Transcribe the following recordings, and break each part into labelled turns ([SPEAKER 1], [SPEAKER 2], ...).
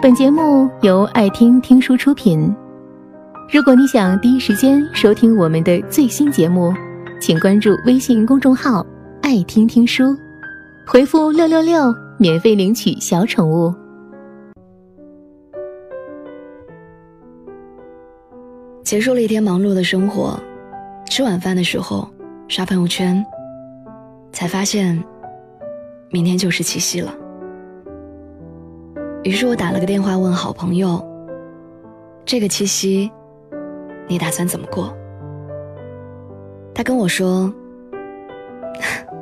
[SPEAKER 1] 本节目由爱听听书出品。如果你想第一时间收听我们的最新节目，请关注微信公众号“爱听听书”，回复“六六六”免费领取小宠物。
[SPEAKER 2] 结束了一天忙碌的生活，吃晚饭的时候刷朋友圈，才发现明天就是七夕了。于是我打了个电话问好朋友：“这个七夕，你打算怎么过？”他跟我说：“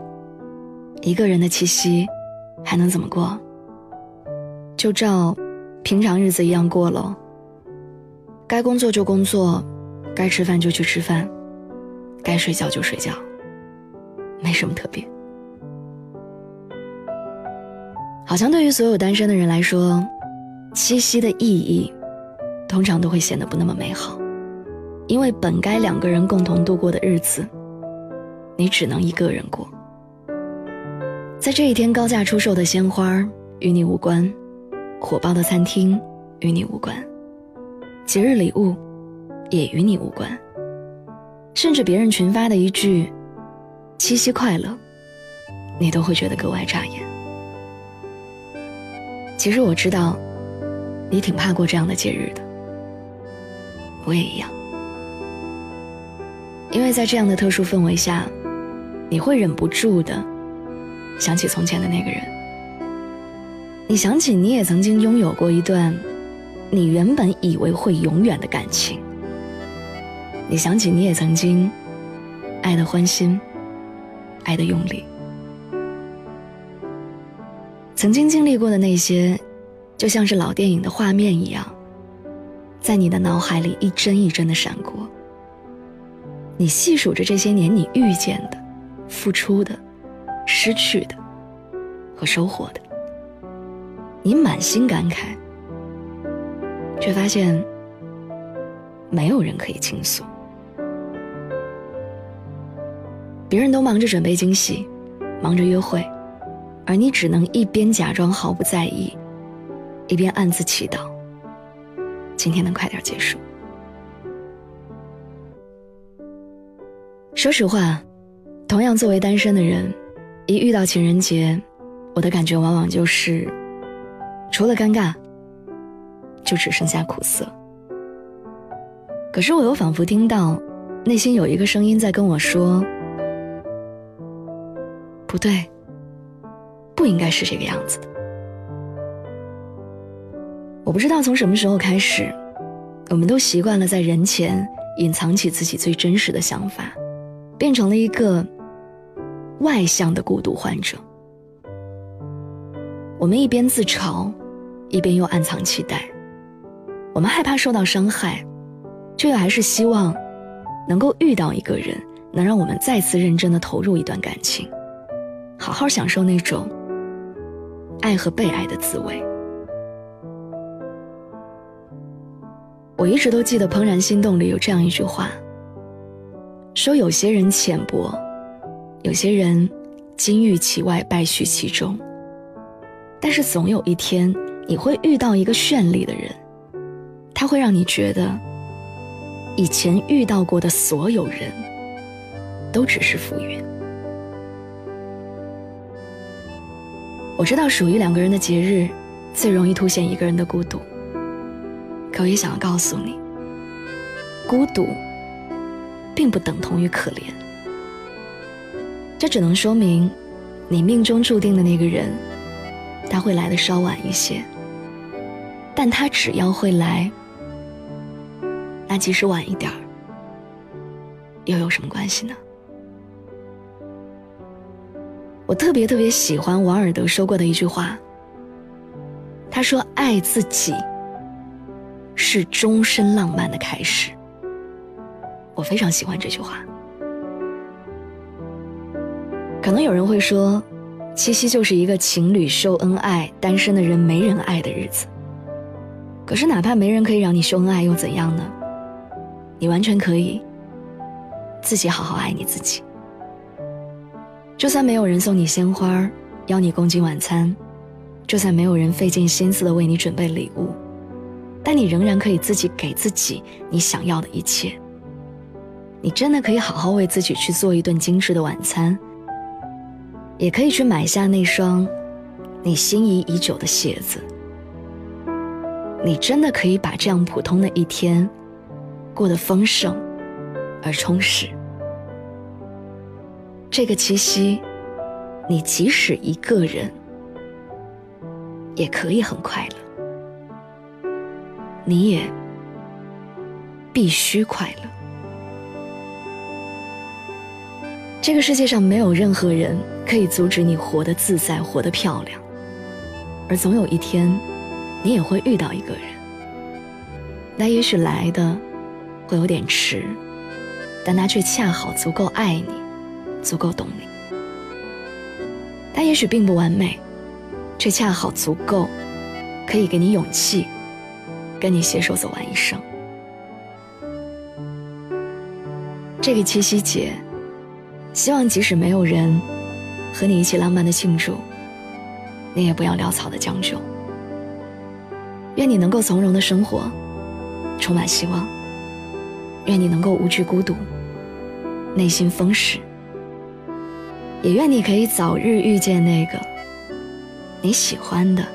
[SPEAKER 2] 一个人的七夕，还能怎么过？就照平常日子一样过喽。该工作就工作，该吃饭就去吃饭，该睡觉就睡觉，没什么特别。”好像对于所有单身的人来说，七夕的意义，通常都会显得不那么美好，因为本该两个人共同度过的日子，你只能一个人过。在这一天，高价出售的鲜花与你无关，火爆的餐厅与你无关，节日礼物也与你无关，甚至别人群发的一句“七夕快乐”，你都会觉得格外扎眼。其实我知道，你挺怕过这样的节日的。我也一样，因为在这样的特殊氛围下，你会忍不住的想起从前的那个人。你想起你也曾经拥有过一段你原本以为会永远的感情。你想起你也曾经爱的欢心，爱的用力。曾经经历过的那些，就像是老电影的画面一样，在你的脑海里一帧一帧的闪过。你细数着这些年你遇见的、付出的、失去的和收获的，你满心感慨，却发现没有人可以倾诉。别人都忙着准备惊喜，忙着约会。而你只能一边假装毫不在意，一边暗自祈祷，今天能快点结束。说实话，同样作为单身的人，一遇到情人节，我的感觉往往就是，除了尴尬，就只剩下苦涩。可是我又仿佛听到，内心有一个声音在跟我说：“不对。”不应该是这个样子的。我不知道从什么时候开始，我们都习惯了在人前隐藏起自己最真实的想法，变成了一个外向的孤独患者。我们一边自嘲，一边又暗藏期待。我们害怕受到伤害，却又还是希望能够遇到一个人，能让我们再次认真的投入一段感情，好好享受那种。爱和被爱的滋味，我一直都记得《怦然心动》里有这样一句话，说有些人浅薄，有些人金玉其外，败絮其中，但是总有一天你会遇到一个绚丽的人，他会让你觉得，以前遇到过的所有人，都只是浮云。我知道属于两个人的节日，最容易凸显一个人的孤独。可我也想要告诉你，孤独并不等同于可怜。这只能说明，你命中注定的那个人，他会来的稍晚一些。但他只要会来，那即使晚一点儿，又有什么关系呢？特别特别喜欢王尔德说过的一句话。他说：“爱自己是终身浪漫的开始。”我非常喜欢这句话。可能有人会说，七夕就是一个情侣秀恩爱、单身的人没人爱的日子。可是，哪怕没人可以让你秀恩爱，又怎样呢？你完全可以自己好好爱你自己。就算没有人送你鲜花，邀你共进晚餐，就算没有人费尽心思的为你准备礼物，但你仍然可以自己给自己你想要的一切。你真的可以好好为自己去做一顿精致的晚餐，也可以去买下那双你心仪已久的鞋子。你真的可以把这样普通的一天过得丰盛而充实。这个七夕，你即使一个人，也可以很快乐。你也必须快乐。这个世界上没有任何人可以阻止你活得自在、活得漂亮，而总有一天，你也会遇到一个人。那也许来的会有点迟，但他却恰好足够爱你，足够懂你。他也许并不完美，却恰好足够，可以给你勇气，跟你携手走完一生。这个七夕节，希望即使没有人和你一起浪漫的庆祝，你也不要潦草的将就。愿你能够从容的生活。充满希望，愿你能够无惧孤独，内心丰实。也愿你可以早日遇见那个你喜欢的，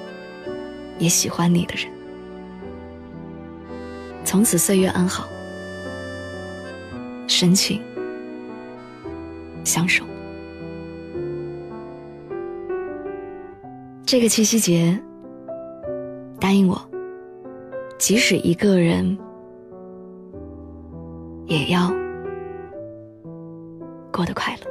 [SPEAKER 2] 也喜欢你的人。从此岁月安好，深情相守。这个七夕节，答应我。即使一个人，也要过得快乐。